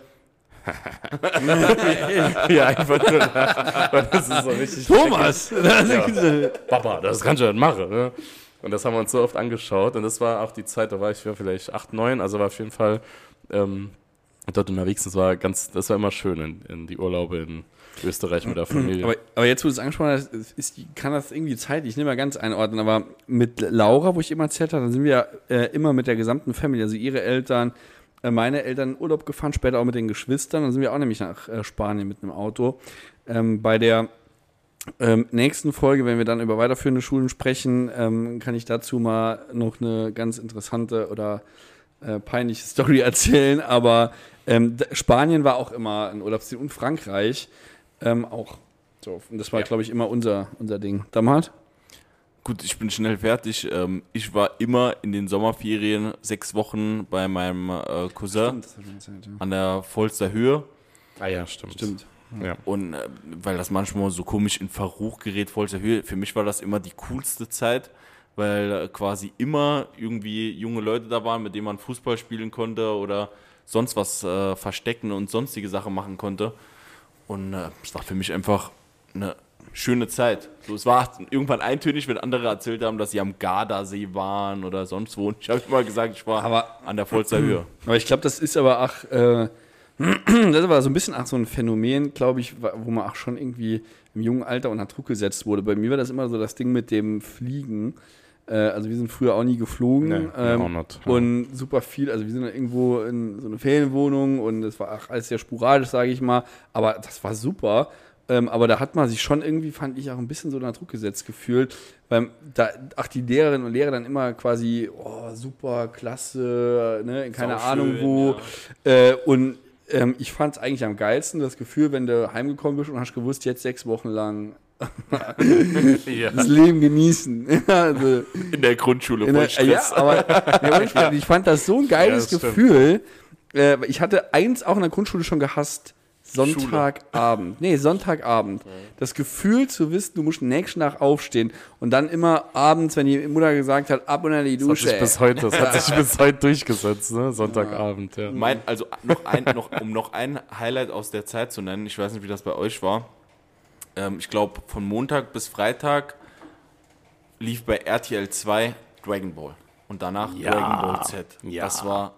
*laughs* ja, einfach nur das ist so richtig. Thomas! *laughs* ja. Papa, das kannst du nicht machen. Ne? Und das haben wir uns so oft angeschaut. Und das war auch die Zeit, da war ich vielleicht 8, 9, also war auf jeden Fall ähm, dort unterwegs. Das war ganz, das war immer schön in, in die Urlaube in Österreich mit der Familie. Aber, aber jetzt, wo du es angesprochen hast, ist, kann das irgendwie zeitlich nicht mehr ganz einordnen. Aber mit Laura, wo ich immer erzählt habe, dann sind wir äh, immer mit der gesamten Familie, also ihre Eltern, meine Eltern in Urlaub gefahren, später auch mit den Geschwistern. Dann sind wir auch nämlich nach äh, Spanien mit einem Auto. Ähm, bei der ähm, nächsten Folge, wenn wir dann über weiterführende Schulen sprechen, ähm, kann ich dazu mal noch eine ganz interessante oder äh, peinliche *laughs* Story erzählen. Aber ähm, Spanien war auch immer ein Urlaubsziel und Frankreich ähm, auch. So, und das war, ja. glaube ich, immer unser, unser Ding. Damals? Gut, ich bin schnell fertig. Ähm, ich war immer in den Sommerferien sechs Wochen bei meinem äh, Cousin stimmt, erzählt, ja. an der Volster Höhe. Ah ja, stimmt. Stimmt. Ja. Und äh, weil das manchmal so komisch in Verruch gerät, Volster Höhe, für mich war das immer die coolste Zeit, weil äh, quasi immer irgendwie junge Leute da waren, mit denen man Fußball spielen konnte oder sonst was äh, verstecken und sonstige Sachen machen konnte. Und äh, es war für mich einfach eine schöne Zeit. So, es war irgendwann eintönig, wenn andere erzählt haben, dass sie am Gardasee waren oder sonst wo. Und ich habe immer gesagt, ich war Aber- an der Pfolzer Höhe. *clears throat* Aber ich glaube, das ist aber auch, äh, *clears throat* das aber so ein bisschen auch so ein Phänomen, glaube ich, wo man auch schon irgendwie im jungen Alter unter Druck gesetzt wurde. Bei mir war das immer so das Ding mit dem Fliegen. Äh, also wir sind früher auch nie geflogen. Nee, ähm, auch nicht, ja. Und super viel, also wir sind irgendwo in so eine Ferienwohnung und das war auch alles sehr sporadisch, sage ich mal. Aber das war super. Ähm, aber da hat man sich schon irgendwie, fand ich, auch ein bisschen so unter Druck gesetzt gefühlt, weil da, ach, die Lehrerinnen und Lehrer dann immer quasi, oh, super, klasse, ne, keine Sau Ahnung schön, wo. Äh, und ähm, ich fand es eigentlich am geilsten, das Gefühl, wenn du heimgekommen bist und hast gewusst, jetzt sechs Wochen lang *laughs* Ja. das Leben genießen. *laughs* also, In der Grundschule in der, ja, aber ja, *laughs* ich fand das so ein geiles Ja. Gefühl. Äh, ich hatte eins auch in der Grundschule schon gehasst. Sonntagabend. Nee, Sonntagabend. Das Gefühl zu wissen, du musst nächsten Tag aufstehen und dann immer abends, wenn die Mutter gesagt hat, ab unter die Das hat Dusche. sich bis heute, das hat sich *laughs* bis heute durchgesetzt, ne? Sonntagabend, ja. Mein, also noch ein, noch, um noch ein Highlight aus der Zeit zu nennen, ich weiß nicht, wie das bei euch war. Ähm, ich glaube, von Montag bis Freitag lief bei RTL 2 Dragon Ball. Und danach Ja. Dragon Ball Z. Ja. Das war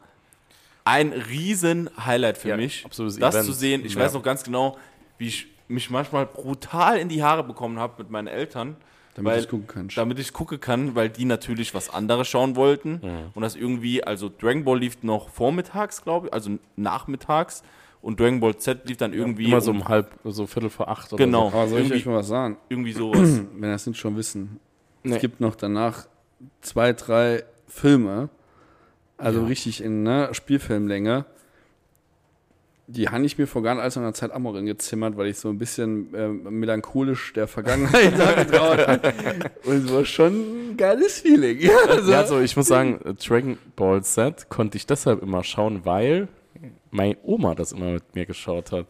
ein riesen Highlight für Ja, mich, das Event. zu sehen. Ich Ja. weiß noch ganz genau, wie ich mich manchmal brutal in die Haare bekommen habe mit meinen Eltern. Damit weil- ich gucken kann. Damit ich gucken kann, weil die natürlich was anderes schauen wollten. Und das irgendwie, also Dragon Ball lief noch vormittags, glaube ich, also nachmittags. Und Dragon Ball Z lief dann irgendwie Immer so um halb, so Viertel vor acht oder Genau. so. Aber soll ich euch mal was sagen? irgendwie sowas. *clears throat* Wenn das nicht schon wissen. Nee. Es gibt noch danach zwei, drei Filme, also richtig in ne, Spielfilmlänge. Die habe ich mir vor gar nicht allzu langer Zeit Amorin gezimmert, weil ich so ein bisschen ähm, melancholisch der Vergangenheit *laughs* angetraut habe. Und es war schon ein geiles Feeling. Ja, *laughs* also, Ja, also ich muss sagen, äh, Dragon Ball Z konnte ich deshalb immer schauen, weil meine Oma das immer mit mir geschaut hat.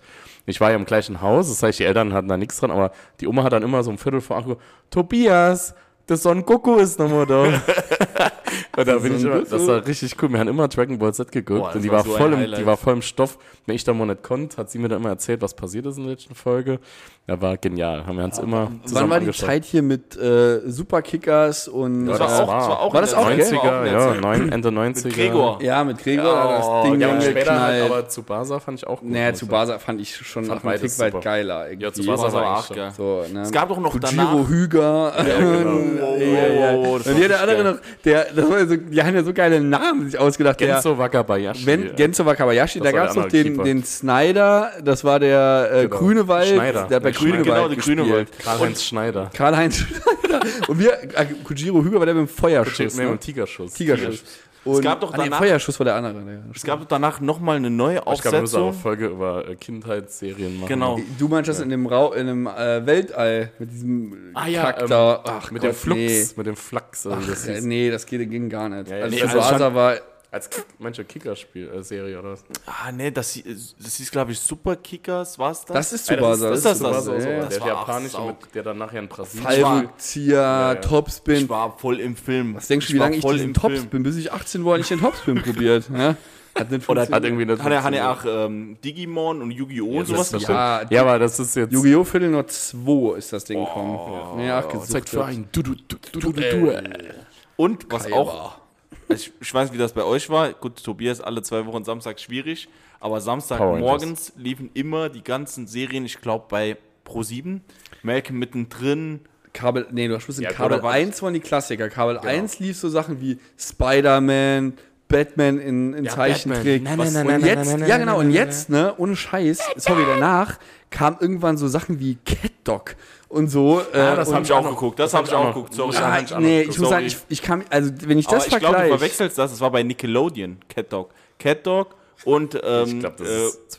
Ich war ja im gleichen Haus, das heißt, die Eltern hatten da nichts dran, aber die Oma hat dann immer so um Viertel vor acht Uhr, Tobias, der Son Goku ist nochmal da. *laughs* und da bin ich immer, das war richtig cool. Wir haben immer Dragon Ball Z geguckt Boah, und die war war, so voll im, die war voll im Stoff. Wenn ich da mal nicht konnte, hat sie mir dann immer erzählt, was passiert ist in der letzten Folge. Da war genial, haben wir uns immer wann war die. Zeit hier mit äh, Superkickers und Ja, Das war das auch- war, das war auch War das auch, gell? das war auch 90er, in der ja, neun, Ende 90er. Mit Gregor. ja, mit Gregor hat das Ding Ja, und später halt, aber Tsubasa fand ich auch gut. Naja, muss ich zu sagen. Basa fand ich schon Fand noch einen Tick weit geiler. Irgendwie. Ja, Tsubasa war war auch geil. So, ne? Es gab doch noch Kujiro danach. Hüger. Ja, genau. *laughs* ja, ja. Oh, das Und war hier der richtig andere noch, der, das war so, die haben ja so geile Namen sich ausgedacht. Genzo Wakabayashi. Wenn, Genzo Wakabayashi, Das da gab es noch den, Keeper. den Snyder, das war der äh, Genau. Grünewald, Schneider. der hat bei. Grünewald Genau, der. Grünewald. Karl-Heinz Schneider. Karl-Heinz Schneider. Und wir, äh, Kujiro Hüger war der mit dem Feuerschuss. Nee, Ne? mit Tigerschuss. Tigerschuss. Und, gab doch ah, nee, danach- Feuerschuss war der andere. Der Es gab danach nochmal eine neue Ich glaube, wir müssen auch eine Aufsetzung. Folge über äh, Kindheitsserien machen. Genau. Du meinst das in dem, Rau in dem äh, Weltall mit diesem Ah ja, Kack ähm, da. Ach, Mit Gott, dem Flux, Nee. mit dem Flachs. Also das Ach, hieß. nee, das geht, ging gar nicht. Ja, ja, also, nee, also also war. Als manche Kickerspiel-Serie oder was? Ah, nee, das, hieß- das hieß, glaube ich, Superkickers, war es das? Das ist Ja, Tsubasa. ist das Tsubasa, das? ja, ja. der Das war japanische, auch mit, der dann nachher in Brasilien Fallrückzieher, ja. Topspin. Ich war voll im Film. Was denkst du, wie lange ich voll diesen im Tops Film. bin? Bis ich 18 war, habe ich den Topspin *laughs* probiert. Ja? Hat nicht Oder Hat irgendwie nicht Hat er, hat er auch ähm, Digimon und Yu-Gi-Oh! und Ja, sowas das? Ja, ja, aber das ist jetzt. Yu-Gi-Oh! Viertel nur 2 ist das Ding gekommen. Ja, ach, Zeit für ein du, du, du, du, du, du. Und was auch, also ich, ich weiß wie das bei euch war. Gut, Tobias, alle zwei Wochen Samstag schwierig. Aber Samstagmorgens liefen immer die ganzen Serien, ich glaube bei Pro7. Malcolm mittendrin. Kabel, nee, du hast in Ja, Kabel oder was? 1 waren die Klassiker. Kabel 1 lief so Sachen wie Spider-Man, Batman in, in Zeichentrick. Batman. Nein, Was- nein, nein, und nein, jetzt, nein, nein, ja nein, genau, nein, und nein, jetzt, ne, ohne Scheiß, sorry, danach kam irgendwann so Sachen wie Cat Dog und so. Ah, äh, das und, hab Hab ich auch geguckt. Das, habe ich auch geguckt. Sorry. Hab ich nee, ich muss sorry. sagen, ich, ich kann, also wenn ich Aber das ich glaube, du vergleiche. verwechselst das. Das war bei Nickelodeon, Cat Dog. Cat Dog und ähm, Ich glaub, das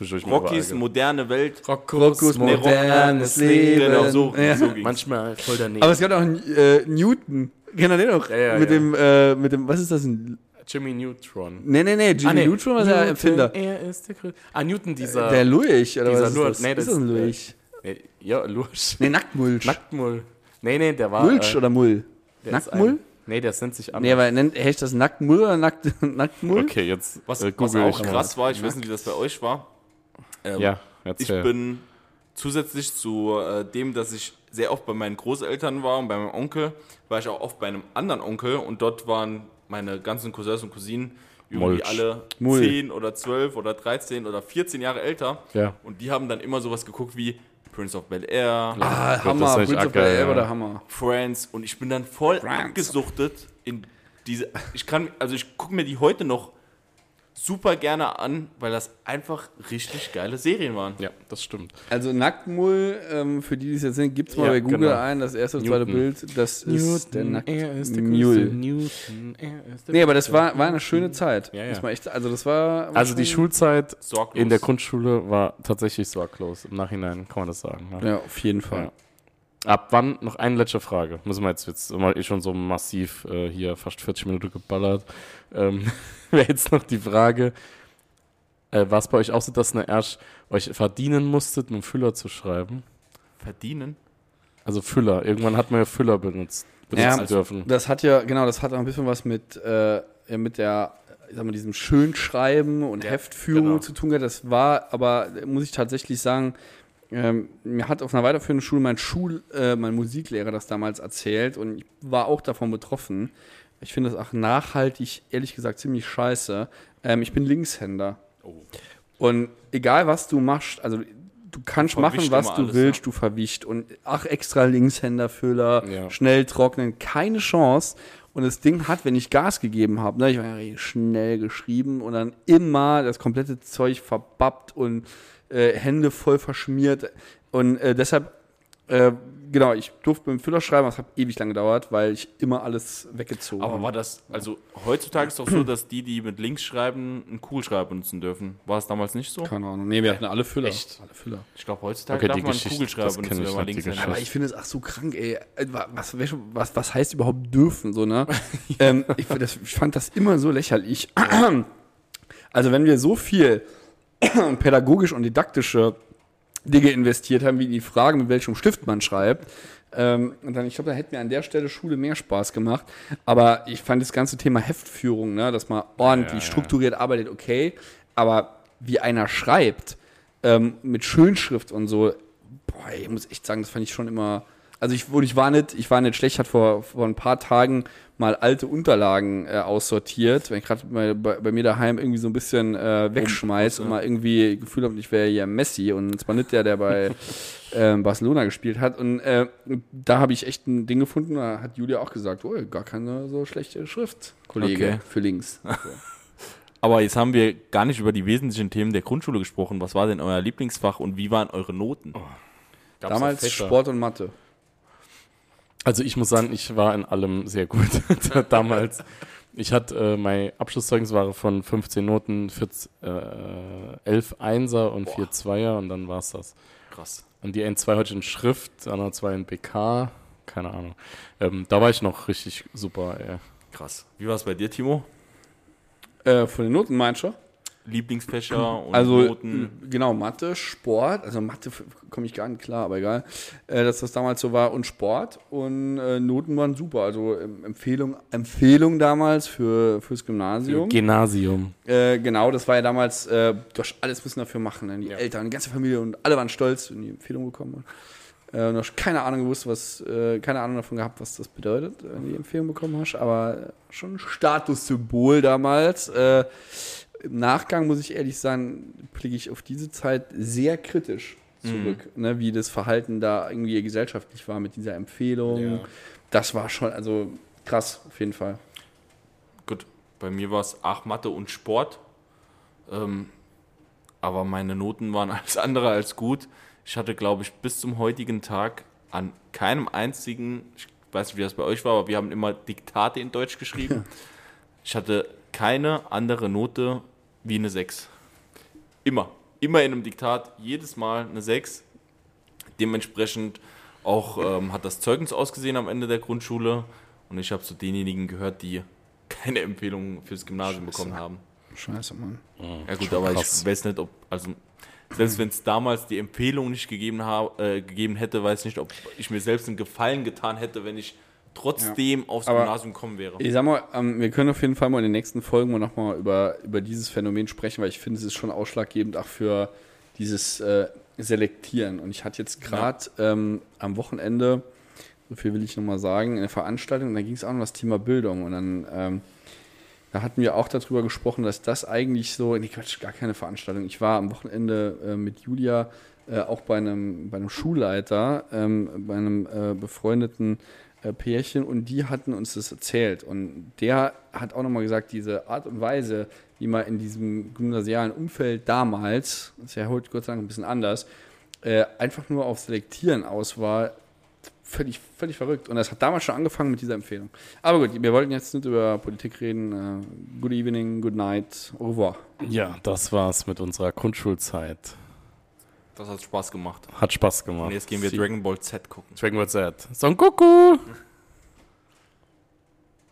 äh, Rockys moderne Welt. Roccos Nee, modernes Rock- Leben. Genau, so, Ja. so. Manchmal voll daneben. Aber es gab auch einen äh, Newton. Kennt ihr den noch? Ja, ja, mit ja. dem, äh, mit dem, was ist das? Ein, Jimmy Neutron. nee, nee, nee, Jimmy Ah, nee. Neutron war der Erfinder. Er ist der Größte. Ah, Newton, dieser. Der Luich, oder dieser was ist Lur- das? nee, das ist das ein äh, Luich? nee, ja, Lurch. Nee, Nacktmulch. Nacktmull. Nee, nee, der war. Mulch äh, oder Mull? Nacktmull? Nee, der nennt sich anders. Nee, aber nennt, heißt das Nacktmull oder Nackt, *laughs* Nacktmull? Okay, jetzt Was, äh, was auch ich mal. krass war, ich weiß nicht, wie das bei euch war. Ähm, Ja, ich erzähl. bin zusätzlich zu äh, dem, dass ich sehr oft bei meinen Großeltern war und bei meinem Onkel, war ich auch oft bei einem anderen Onkel und dort waren meine ganzen Cousins und Cousinen irgendwie Molch. alle Mull. 10 oder 12 oder 13 oder 14 Jahre älter. Ja. Und die haben dann immer sowas geguckt wie Prince of Bel Air, Ah, Gott, Hammer, Prince of geil, Bel-Air ja. war der Hammer. Friends und ich bin dann voll Friends. abgesuchtet in diese. Ich kann, also ich gucke mir die heute noch super gerne an, weil das einfach richtig geile Serien waren. Ja, das stimmt. Also Nacktmull, ähm, für die, die es jetzt sind, gibt es mal Ja, bei Google genau. ein, das erste und zweite Newton. Bild, das ist der er ist der Nacktmull. Newton, er ist der Nee, aber das war, war eine schöne Zeit. Ja, ja. Das war echt, also das war... Also die Schulzeit Sorglos. in der Grundschule war tatsächlich sorglos. Im Nachhinein kann man das sagen. Ja. Ja, auf jeden Fall. Ja. Ab wann, noch eine letzte Frage, müssen wir jetzt, jetzt mal eh schon so massiv äh, hier fast 40 Minuten geballert, ähm, *laughs* wäre jetzt noch die Frage, äh, war es bei euch auch so, dass ihr erst euch verdienen musstet, einen Füller zu schreiben? Verdienen. Also Füller, irgendwann hat man ja Füller benutzt, benutzen Ja, dürfen. Das hat ja, genau, das hat auch ein bisschen was mit, äh, ja, mit der, ich sag mal, diesem Schönschreiben und Heftführung genau. zu tun gehabt. Das war, aber muss ich tatsächlich sagen, ähm, mir hat auf einer weiterführenden Schule mein Schul, äh, mein Musiklehrer das damals erzählt und ich war auch davon betroffen. Ich finde das auch nachhaltig, ehrlich gesagt, ziemlich scheiße. Ähm, ich bin Linkshänder. Oh. Und egal was du machst, also du kannst machen, was du alles, willst, ja. du verwischt. Und ach, extra Linkshänderfüller, Ja. schnell trocknen, keine Chance. Und das Ding hat, wenn ich Gas gegeben habe, ne, ich war ja schnell geschrieben und dann immer das komplette Zeug verbappt und äh, Hände voll verschmiert. Und äh, deshalb, äh, genau, ich durfte mit dem Füller schreiben, das hat ewig lang gedauert, weil ich immer alles weggezogen Aber habe. war das, also heutzutage ist es doch so, dass die, die mit links schreiben, einen Kugelschreiber benutzen dürfen. War es damals nicht so? Keine Ahnung. Nee, wir hatten alle Füller. Echt? Alle Füller. Ich glaube, heutzutage Okay, darf die man einen Geschichte, Kugelschreiber das kenn benutzen, ich wenn man links Aber Geschichte. ich finde es auch so krank, ey. Äh, Was, was, was heißt überhaupt dürfen, so, ne? *laughs* ähm, ich, das, ich fand das immer so lächerlich. *clears throat* Also, wenn wir so viel *clears throat* pädagogisch und didaktische Dinge investiert haben, wie die Frage, mit welchem Stift man schreibt, ähm, und dann, ich glaube, da hätte mir an der Stelle Schule mehr Spaß gemacht. Aber ich fand das ganze Thema Heftführung, ne, dass man ordentlich ja. strukturiert arbeitet, okay. Aber wie einer schreibt, ähm, mit Schönschrift und so, boah, ich muss echt sagen, das fand ich schon immer. Also ich, und ich war nicht, ich war nicht schlecht, hat vor, vor ein paar Tagen mal alte Unterlagen äh, aussortiert, wenn ich gerade bei, bei, mir daheim irgendwie so ein bisschen äh, wegschmeiß und mal irgendwie Gefühl habe, ich wäre ja Messi und zwar nicht der, der bei *laughs* ähm, Barcelona gespielt hat. Und äh, da habe ich echt ein Ding gefunden, da hat Julia auch gesagt, oh, gar keine so schlechte Schrift, Kollege, Okay. für links. *laughs* Aber jetzt haben wir gar nicht über die wesentlichen Themen der Grundschule gesprochen. Was war denn euer Lieblingsfach und wie waren eure Noten? Auch Damals Fächer? Sport und Mathe. Also ich muss sagen, ich war in allem sehr gut *laughs* *laughs* damals. Ich hatte äh, mein Abschlusszeugnis war von 15 Noten, 14, äh, 11 Einser und 4 Zweier und dann war's das. Krass. Und die N2 heute in Schrift, andere zwei in BK, keine Ahnung. Ähm, da war ich noch richtig super, ey. Krass. Wie war es bei dir, Timo? Äh, von den Noten meinst du? Lieblingsfächer und Also, Noten? genau, Mathe, Sport, also Mathe komme ich gar nicht klar, aber egal, äh, dass das damals so war und Sport und äh, Noten waren super, also ähm, Empfehlung, Empfehlung damals für, fürs Gymnasium. Gymnasium. Äh, genau, das war ja damals, äh, du hast alles müssen dafür machen, ne? die Eltern, die ganze Familie und alle waren stolz, wenn die Empfehlung bekommen haben. Äh, und du hast keine Ahnung gewusst, was, äh, keine Ahnung davon gehabt, was das bedeutet, wenn du die Empfehlung bekommen hast, aber schon ein Statussymbol damals. Im Nachgang muss ich ehrlich sagen, blicke ich auf diese Zeit sehr kritisch zurück, ne, wie das Verhalten da irgendwie gesellschaftlich war mit dieser Empfehlung. Ja. Das war schon, also krass, auf jeden Fall. Gut, bei mir war es Ach, Mathe und Sport. Ähm, aber meine Noten waren *laughs* alles andere als gut. Ich hatte, glaube ich, bis zum heutigen Tag an keinem einzigen, ich weiß nicht, wie das bei euch war, aber wir haben immer Diktate in Deutsch geschrieben. *laughs* Ich hatte keine andere Note wie eine 6. Immer. Immer in einem Diktat, jedes Mal eine 6. Dementsprechend auch ähm, hat das Zeugnis ausgesehen am Ende der Grundschule. Und ich habe zu denjenigen gehört, die keine Empfehlung fürs Gymnasium bekommen haben. Scheiße, Mann. Ja gut, aber krass. ich weiß nicht, ob, also selbst wenn es damals die Empfehlung nicht gegeben, hab, äh, gegeben hätte, weiß ich nicht, ob ich mir selbst einen Gefallen getan hätte, wenn ich trotzdem aufs Aber- Gymnasium kommen wäre. Ich sag mal, ähm, wir können auf jeden Fall mal in den nächsten Folgen mal nochmal über, über dieses Phänomen sprechen, weil ich finde, es ist schon ausschlaggebend auch für dieses äh, Selektieren. Und ich hatte jetzt gerade ähm, am Wochenende, so viel will ich nochmal sagen, eine Veranstaltung, und da ging es auch um das Thema Bildung. Und dann ähm, da hatten wir auch darüber gesprochen, dass das eigentlich so, nee, Quatsch, gar keine Veranstaltung. Ich war am Wochenende äh, mit Julia äh, auch bei einem, bei einem Schulleiter, ähm, bei einem äh, befreundeten Pärchen und die hatten uns das erzählt. Und der hat auch nochmal gesagt, diese Art und Weise, wie man in diesem gymnasialen Umfeld damals, das ist ja heute Gott sei Dank ein bisschen anders, äh, einfach nur auf Selektieren aus war, völlig, völlig verrückt. Und das hat damals schon angefangen mit dieser Empfehlung. Aber gut, wir wollten jetzt nicht über Politik reden. Äh, good evening, good night, au revoir. Ja, das war's mit unserer Grundschulzeit. Das hat Spaß gemacht. Hat Spaß Und gemacht. jetzt gehen wir Sie- Dragon Ball Z gucken. Dragon Ball Z. Son Goku!